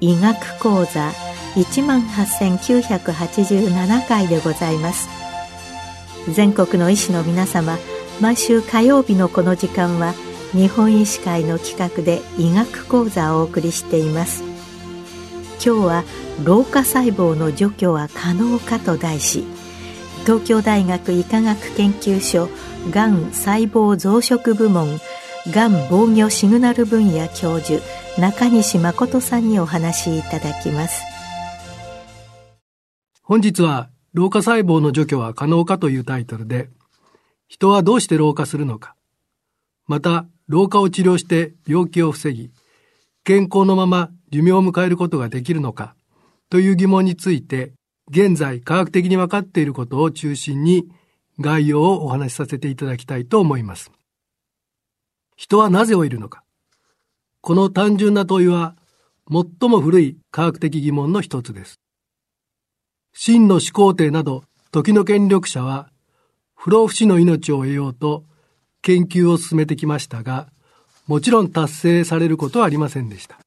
医学講座一万八千九百八十七回でございます。全国の医師の皆様毎週火曜日のこの時間は日本医師会の企画で医学講座をお送りしています。今日は老化細胞の除去は可能かと題し東京大学医科学研究所がん細胞増殖部門がん防御シグナル分野教授中西誠さんにお話しいただきます。本日は老化細胞の除去は可能かというタイトルで人はどうして老化するのかまた老化を治療して病気を防ぎ健康のまま寿命を迎えることができるのかという疑問について現在科学的に分かっていることを中心に概要をお話しさせていただきたいと思います。人はなぜ老いるのかこの単純な問いは最も古い科学的疑問の一つです。真の始皇帝など時の権力者は不老不死の命を得ようと研究を進めてきましたが、もちろん達成されることはありませんでした。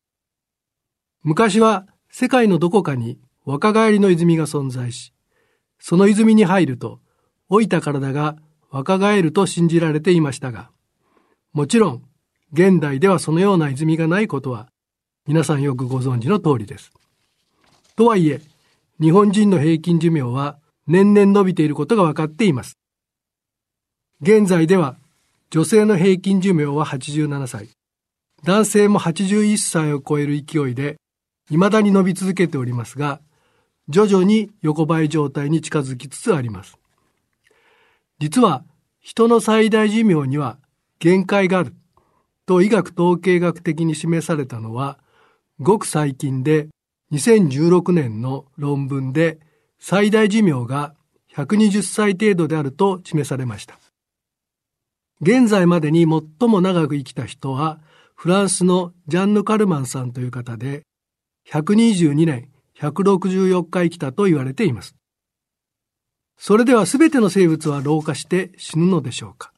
昔は世界のどこかに若返りの泉が存在し、その泉に入ると老いた体が若返ると信じられていましたが、もちろん現代ではそのような泉がないことは皆さんよくご存知の通りです。とはいえ、日本人の平均寿命は年々伸びていることが分かっています。現在では女性の平均寿命は87歳、男性も81歳を超える勢いで未だに伸び続けておりますが、徐々に横ばい状態に近づきつつあります。実は人の最大寿命には限界があると医学統計学的に示されたのは、ごく最近で2016年の論文で最大寿命が120歳程度であると示されました。現在までに最も長く生きた人はフランスのジャンヌ・カルマンさんという方で122年164日生きたと言われています。それでは全ての生物は老化して死ぬのでしょうか？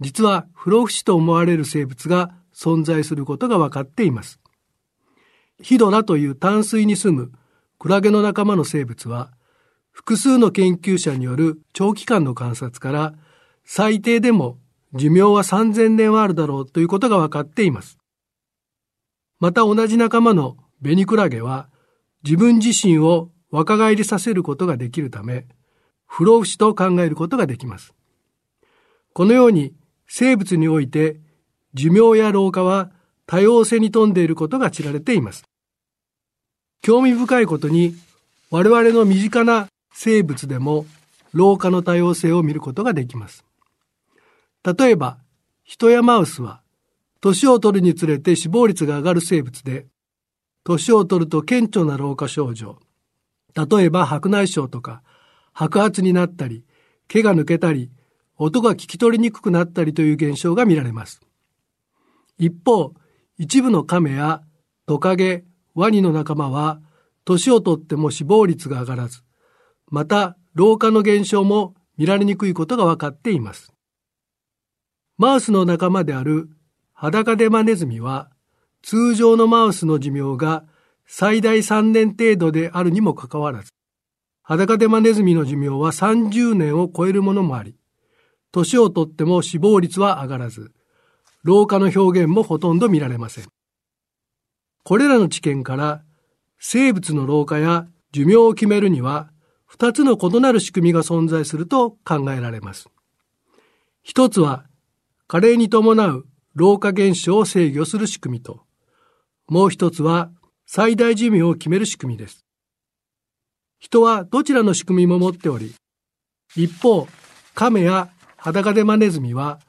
実は不老不死と思われる生物が存在することが分かっています。ヒドラという淡水に住むクラゲの仲間の生物は、複数の研究者による長期間の観察から、最低でも寿命は3000年はあるだろうということが分かっています。また同じ仲間のベニクラゲは、自分自身を若返りさせることができるため、不老不死と考えることができます。このように生物において寿命や老化は多様性に富んでいることが知られています。興味深いことに我々の身近な生物でも老化の多様性を見ることができます。例えば、人やマウスは年を取るにつれて死亡率が上がる生物で、年を取ると顕著な老化症状、例えば白内障とか白髪になったり、毛が抜けたり、音が聞き取りにくくなったりという現象が見られます。一方、一部の亀やトカゲ、ワニの仲間は、年をとっても死亡率が上がらず、また老化の現象も見られにくいことが分かっています。マウスの仲間であるハダカデマネズミは、通常のマウスの寿命が最大3年程度であるにもかかわらず、ハダカデマネズミの寿命は30年を超えるものもあり、年をとっても死亡率は上がらず、老化の表現もほとんど見られません。これらの知見から生物の老化や寿命を決めるには二つの異なる仕組みが存在すると考えられます。一つは加齢に伴う老化現象を制御する仕組みと、もう一つは最大寿命を決める仕組みです。人はどちらの仕組みも持っており、一方、亀や裸デマネズミは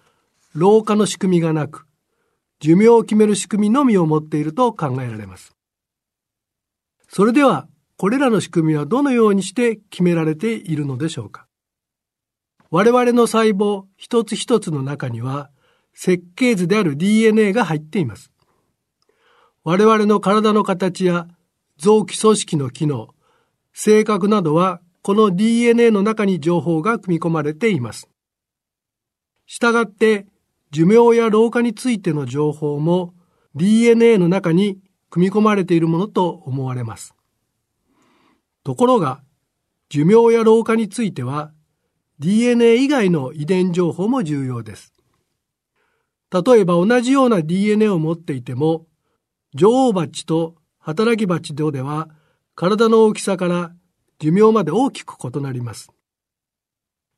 老化の仕組みがなく、寿命を決める仕組みのみを持っていると考えられます。それでは、これらの仕組みはどのようにして決められているのでしょうか我々の細胞一つ一つの中には設計図である DNA が入っています。我々の体の形や臓器組織の機能、性格などはこの DNA の中に情報が組み込まれています。したがって寿命や老化についての情報も DNA の中に組み込まれているものと思われます。ところが、寿命や老化については DNA 以外の遺伝情報も重要です。例えば同じような DNA を持っていても、女王バチと働きバチとでは体の大きさから寿命まで大きく異なります。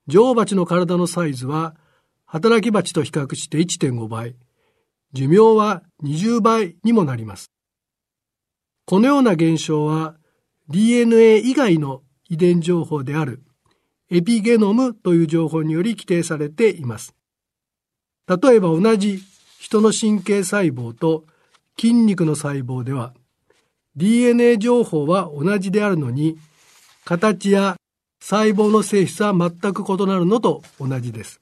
女王バチの体のサイズは働き蜂と比較して1.5倍、寿命は20倍にもなります。このような現象は DNA 以外の遺伝情報であるエピゲノムという情報により規定されています。例えば同じ人の神経細胞と筋肉の細胞では DNA 情報は同じであるのに形や細胞の性質は全く異なるのと同じです。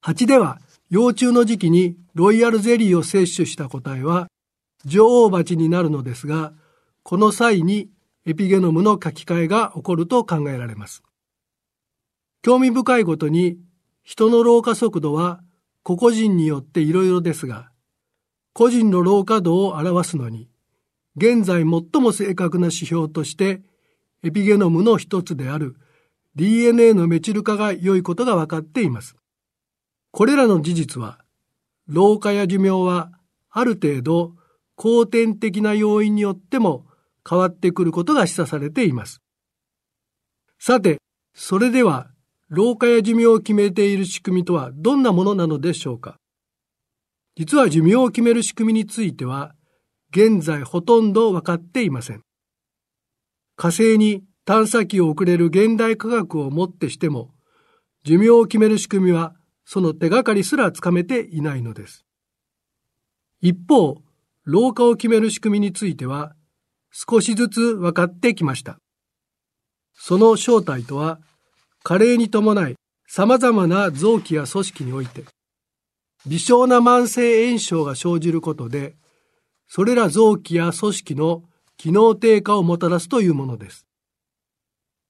蜂では幼虫の時期にロイヤルゼリーを摂取した個体は女王蜂になるのですが、この際にエピゲノムの書き換えが起こると考えられます。興味深いことに人の老化速度は個々人によっていろいろですが、個人の老化度を表すのに、現在最も正確な指標としてエピゲノムの一つである DNA のメチル化が良いことが分かっています。これらの事実は、老化や寿命はある程度後天的な要因によっても変わってくることが示唆されています。さて、それでは老化や寿命を決めている仕組みとはどんなものなのでしょうか実は寿命を決める仕組みについては現在ほとんど分かっていません。火星に探査機を送れる現代科学をもってしても寿命を決める仕組みはその手がかりすらつかめていないのです。一方、老化を決める仕組みについては少しずつ分かってきました。その正体とは、加齢に伴い様々な臓器や組織において、微小な慢性炎症が生じることで、それら臓器や組織の機能低下をもたらすというものです。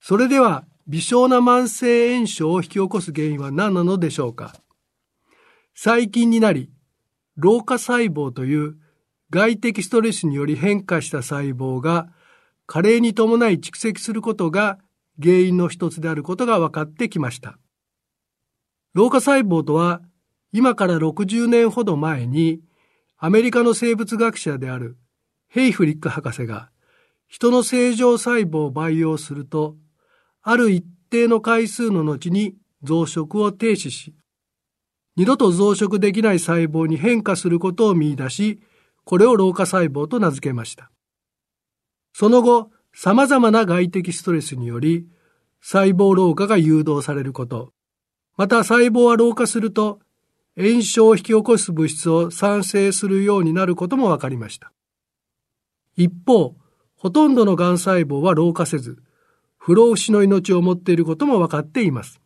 それでは、微小な慢性炎症を引き起こす原因は何なのでしょうか？細菌になり、老化細胞という外的ストレスにより変化した細胞が加齢に伴い蓄積することが原因の一つであることが分かってきました。老化細胞とは今から60年ほど前にアメリカの生物学者であるヘイフリック博士が人の正常細胞を培養するとある一定の回数の後に増殖を停止し、二度と増殖できない細胞に変化することを見出し、これを老化細胞と名付けました。その後、様々な外的ストレスにより、細胞老化が誘導されること、また細胞は老化すると、炎症を引き起こす物質を産生するようになることも分かりました。一方、ほとんどの癌細胞は老化せず、不老不死の命を持っていることも分かっています。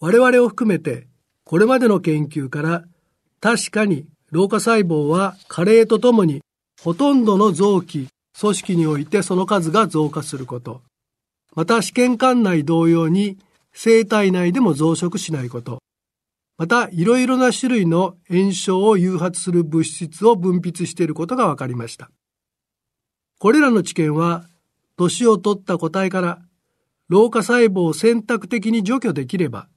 我々を含めて、これまでの研究から、確かに老化細胞は加齢とともに、ほとんどの臓器、組織においてその数が増加すること。また試験管内同様に生体内でも増殖しないこと。また、いろいろな種類の炎症を誘発する物質を分泌していることが分かりました。これらの知見は、年を取った個体から老化細胞を選択的に除去できれば、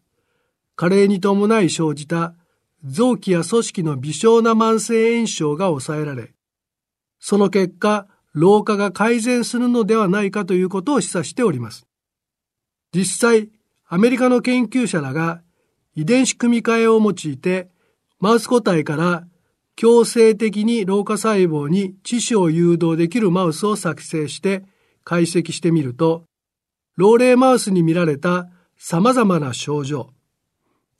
加齢に伴い生じた臓器や組織の微小な慢性炎症が抑えられ、その結果、老化が改善するのではないかということを示唆しております。実際、アメリカの研究者らが遺伝子組み換えを用いて、マウス個体から強制的に老化細胞に致死を誘導できるマウスを作成して解析してみると、老齢マウスに見られた様々な症状、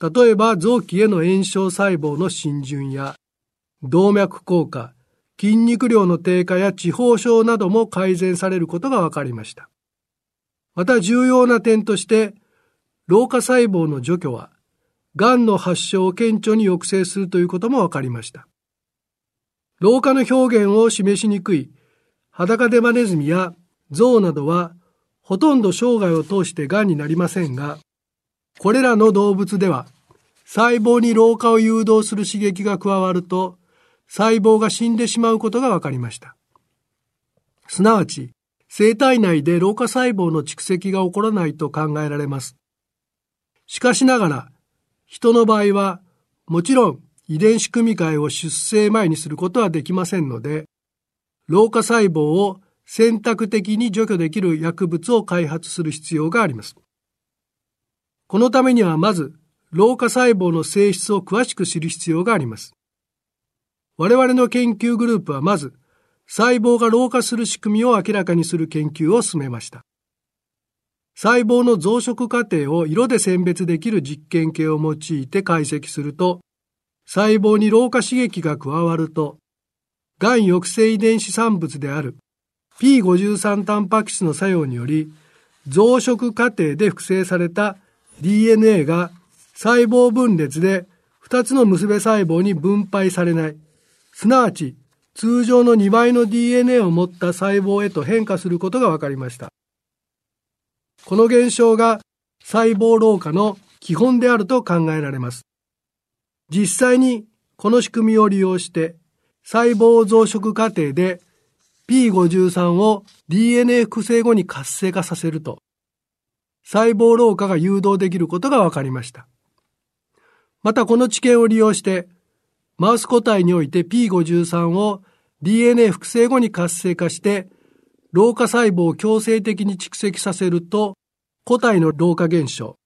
例えば臓器への炎症細胞の浸潤や、動脈硬化、筋肉量の低下や地方症なども改善されることが分かりました。また重要な点として、老化細胞の除去は、癌の発症を顕著に抑制するということも分かりました。老化の表現を示しにくい裸デマネズミやゾウなどはほとんど生涯を通して癌になりませんが、これらの動物では細胞に老化を誘導する刺激が加わると細胞が死んでしまうことが分かりました。すなわち、生体内で老化細胞の蓄積が起こらないと考えられます。しかしながら、人の場合は、もちろん遺伝子組み換えを出生前にすることはできませんので、老化細胞を選択的に除去できる薬物を開発する必要があります。このためにはまず、老化細胞の性質を詳しく知る必要があります。我々の研究グループはまず、細胞が老化する仕組みを明らかにする研究を進めました。細胞の増殖過程を色で選別できる実験系を用いて解析すると、細胞に老化刺激が加わると、癌抑制遺伝子産物である P53 タンパク質の作用により、増殖過程で複製された DNA が細胞分裂で2つの結べ細胞に分配されない。すなわち、通常の2倍の DNA を持った細胞へと変化することが分かりました。この現象が細胞老化の基本であると考えられます。実際にこの仕組みを利用して細胞増殖過程で P53 を DNA 複製後に活性化させると細胞老化が誘導できることが分かりました。またこの知見を利用してマウス個体において P53 を DNA 複製後に活性化して、老化細胞を強制的に蓄積させると、個体の老化現象、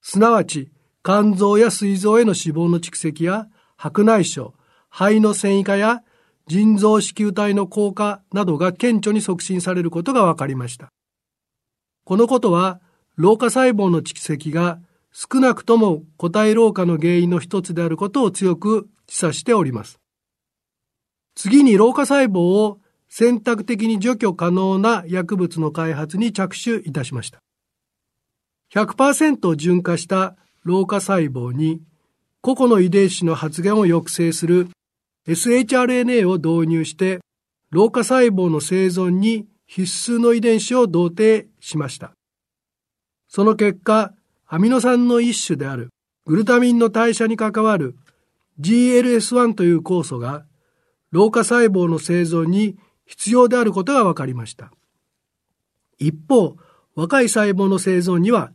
すなわち肝臓や膵臓への脂肪の蓄積や白内障、肺の繊維化や腎臓子宮体の硬化などが顕著に促進されることが分かりました。このことは、老化細胞の蓄積が少なくとも個体老化の原因の一つであることを強く示唆しております。次に老化細胞を選択的に除去可能な薬物の開発に着手いたしました。100%純化した老化細胞に個々の遺伝子の発現を抑制する shRNA を導入して老化細胞の生存に必須の遺伝子を同定しました。その結果、アミノ酸の一種であるグルタミンの代謝に関わる GLS1 という酵素が老化細胞の生存に必要であることが分かりました。一方、若い細胞の生存には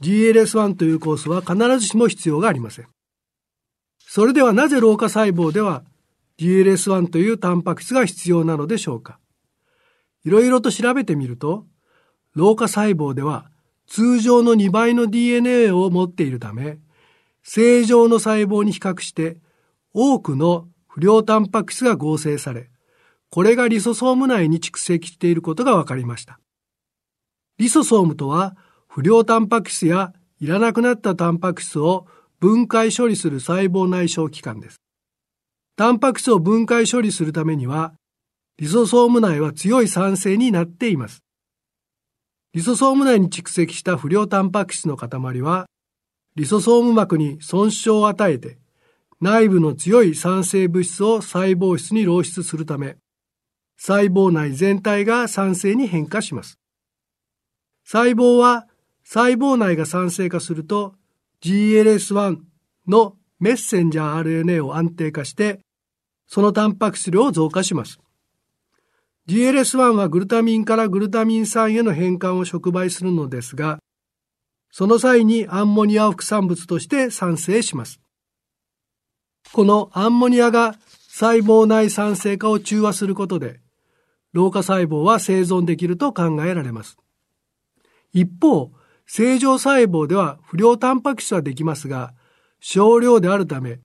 GLS1 という酵素は必ずしも必要がありません。それではなぜ老化細胞では GLS1 というタンパク質が必要なのでしょうかいろいろと調べてみると、老化細胞では通常の2倍の DNA を持っているため、正常の細胞に比較して多くの不良タンパク質が合成され、これがリソソーム内に蓄積していることが分かりました。リソソームとは不良タンパク質やいらなくなったタンパク質を分解処理する細胞内小器官です。タンパク質を分解処理するためには、リソソーム内は強い酸性になっています。リソソーム内に蓄積した不良タンパク質の塊は、リソソーム膜に損傷を与えて、内部の強い酸性物質を細胞質に漏出するため、細胞内全体が酸性に変化します。細胞は細胞内が酸性化すると GLS1 のメッセンジャー RNA を安定化して、そのタンパク質量を増加します。GLS1 はグルタミンからグルタミン酸への変換を触媒するのですが、その際にアンモニアを副産物として産生します。このアンモニアが細胞内酸性化を中和することで、老化細胞は生存できると考えられます。一方、正常細胞では不良タンパク質はできますが、少量であるため、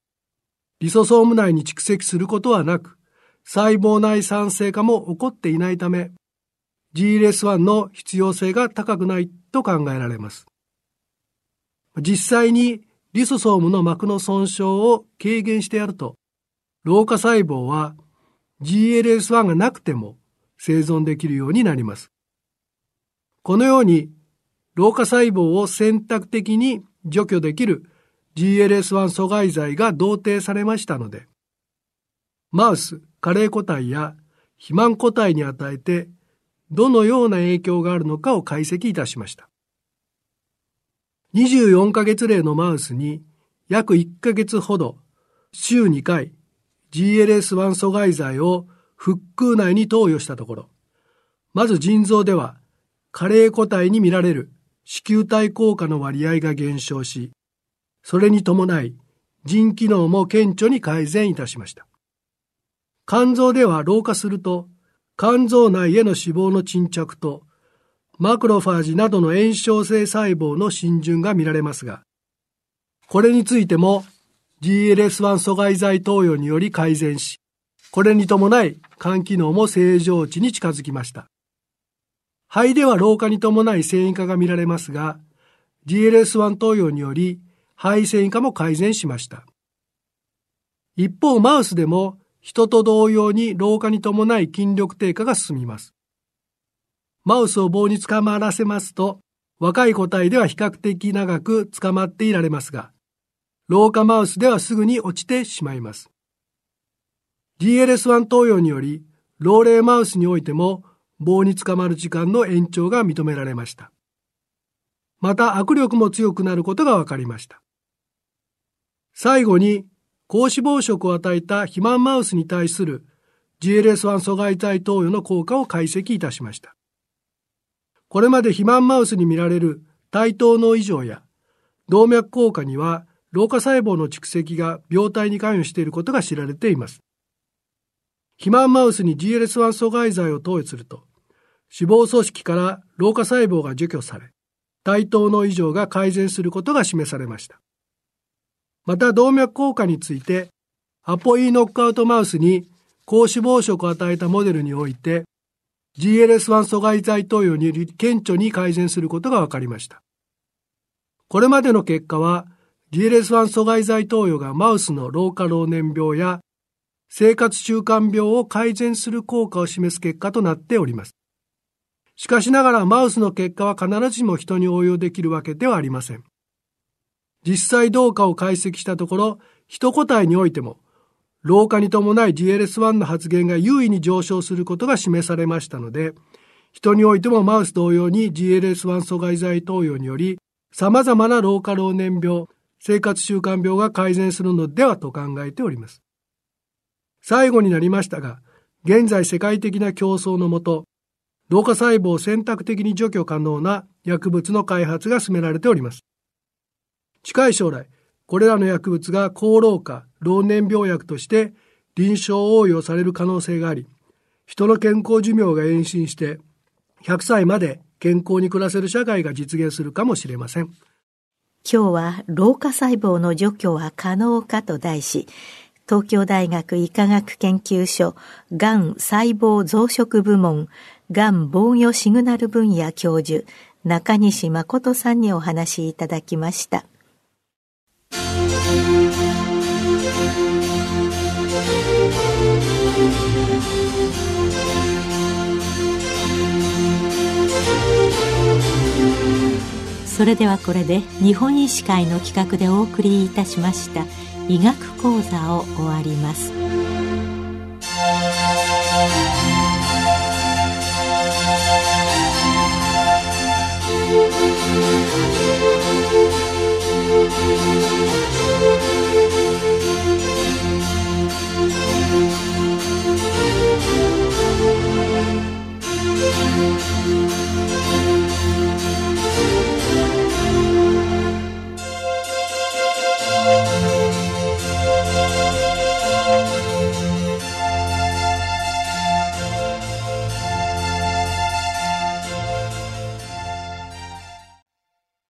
リソソーム内に蓄積することはなく、細胞内酸性化も起こっていないため、GLS1 の必要性が高くないと考えられます。実際にリソソームの膜の損傷を軽減してやると、老化細胞は GLS1 がなくても生存できるようになります。このように、老化細胞を選択的に除去できる GLS1 阻害剤が同定されましたので、マウス、カレー個体や肥満個体に与えてどのような影響があるのかを解析いたしました。24ヶ月例のマウスに約1ヶ月ほど週2回 GLS1 阻害剤を腹腔内に投与したところ、まず腎臓では加齢個体に見られる子宮体効果の割合が減少し、それに伴い腎機能も顕著に改善いたしました。肝臓では老化すると肝臓内への脂肪の沈着とマクロファージなどの炎症性細胞の浸潤が見られますが、これについても GLS1 阻害剤投与により改善し、これに伴い肝機能も正常値に近づきました。肺では老化に伴い繊維化が見られますが、GLS1 投与により肺繊維化も改善しました。一方、マウスでも人と同様に老化に伴い筋力低下が進みます。マウスを棒に捕まらせますと、若い個体では比較的長く捕まっていられますが、老化マウスではすぐに落ちてしまいます。GLS1 投与により、老齢マウスにおいても棒に捕まる時間の延長が認められました。また握力も強くなることが分かりました。最後に、高脂肪食を与えた肥満マウスに対する GLS1 阻害剤投与の効果を解析いたしました。これまで肥満マウスに見られる対等の異常や動脈硬化には老化細胞の蓄積が病態に関与していることが知られています。肥満マウスに GLS1 阻害剤を投与すると、脂肪組織から老化細胞が除去され、対等の異常が改善することが示されました。また動脈硬化について、アポイノックアウトマウスに高脂肪食を与えたモデルにおいて、GLS1 阻害剤投与により顕著に改善することが分かりました。これまでの結果は、GLS1 阻害剤投与がマウスの老化老年病や生活習慣病を改善する効果を示す結果となっております。しかしながらマウスの結果は必ずしも人に応用できるわけではありません。実際どうかを解析したところ、一個体においても、老化に伴い GLS1 の発現が優位に上昇することが示されましたので、人においてもマウス同様に GLS1 阻害剤投与により、様々な老化老年病、生活習慣病が改善するのではと考えております。最後になりましたが、現在世界的な競争のもと、老化細胞を選択的に除去可能な薬物の開発が進められております。近い将来、これらの薬物が高老化、老年病薬として臨床応用される可能性があり、人の健康寿命が延伸して、100歳まで健康に暮らせる社会が実現するかもしれません。今日は老化細胞の除去は可能かと題し、東京大学医科学研究所がん細胞増殖部門がん防御シグナル分野教授中西誠さんにお話しいただきました。それではこれで日本医師会の企画でお送りいたしました「医学講座を終わります「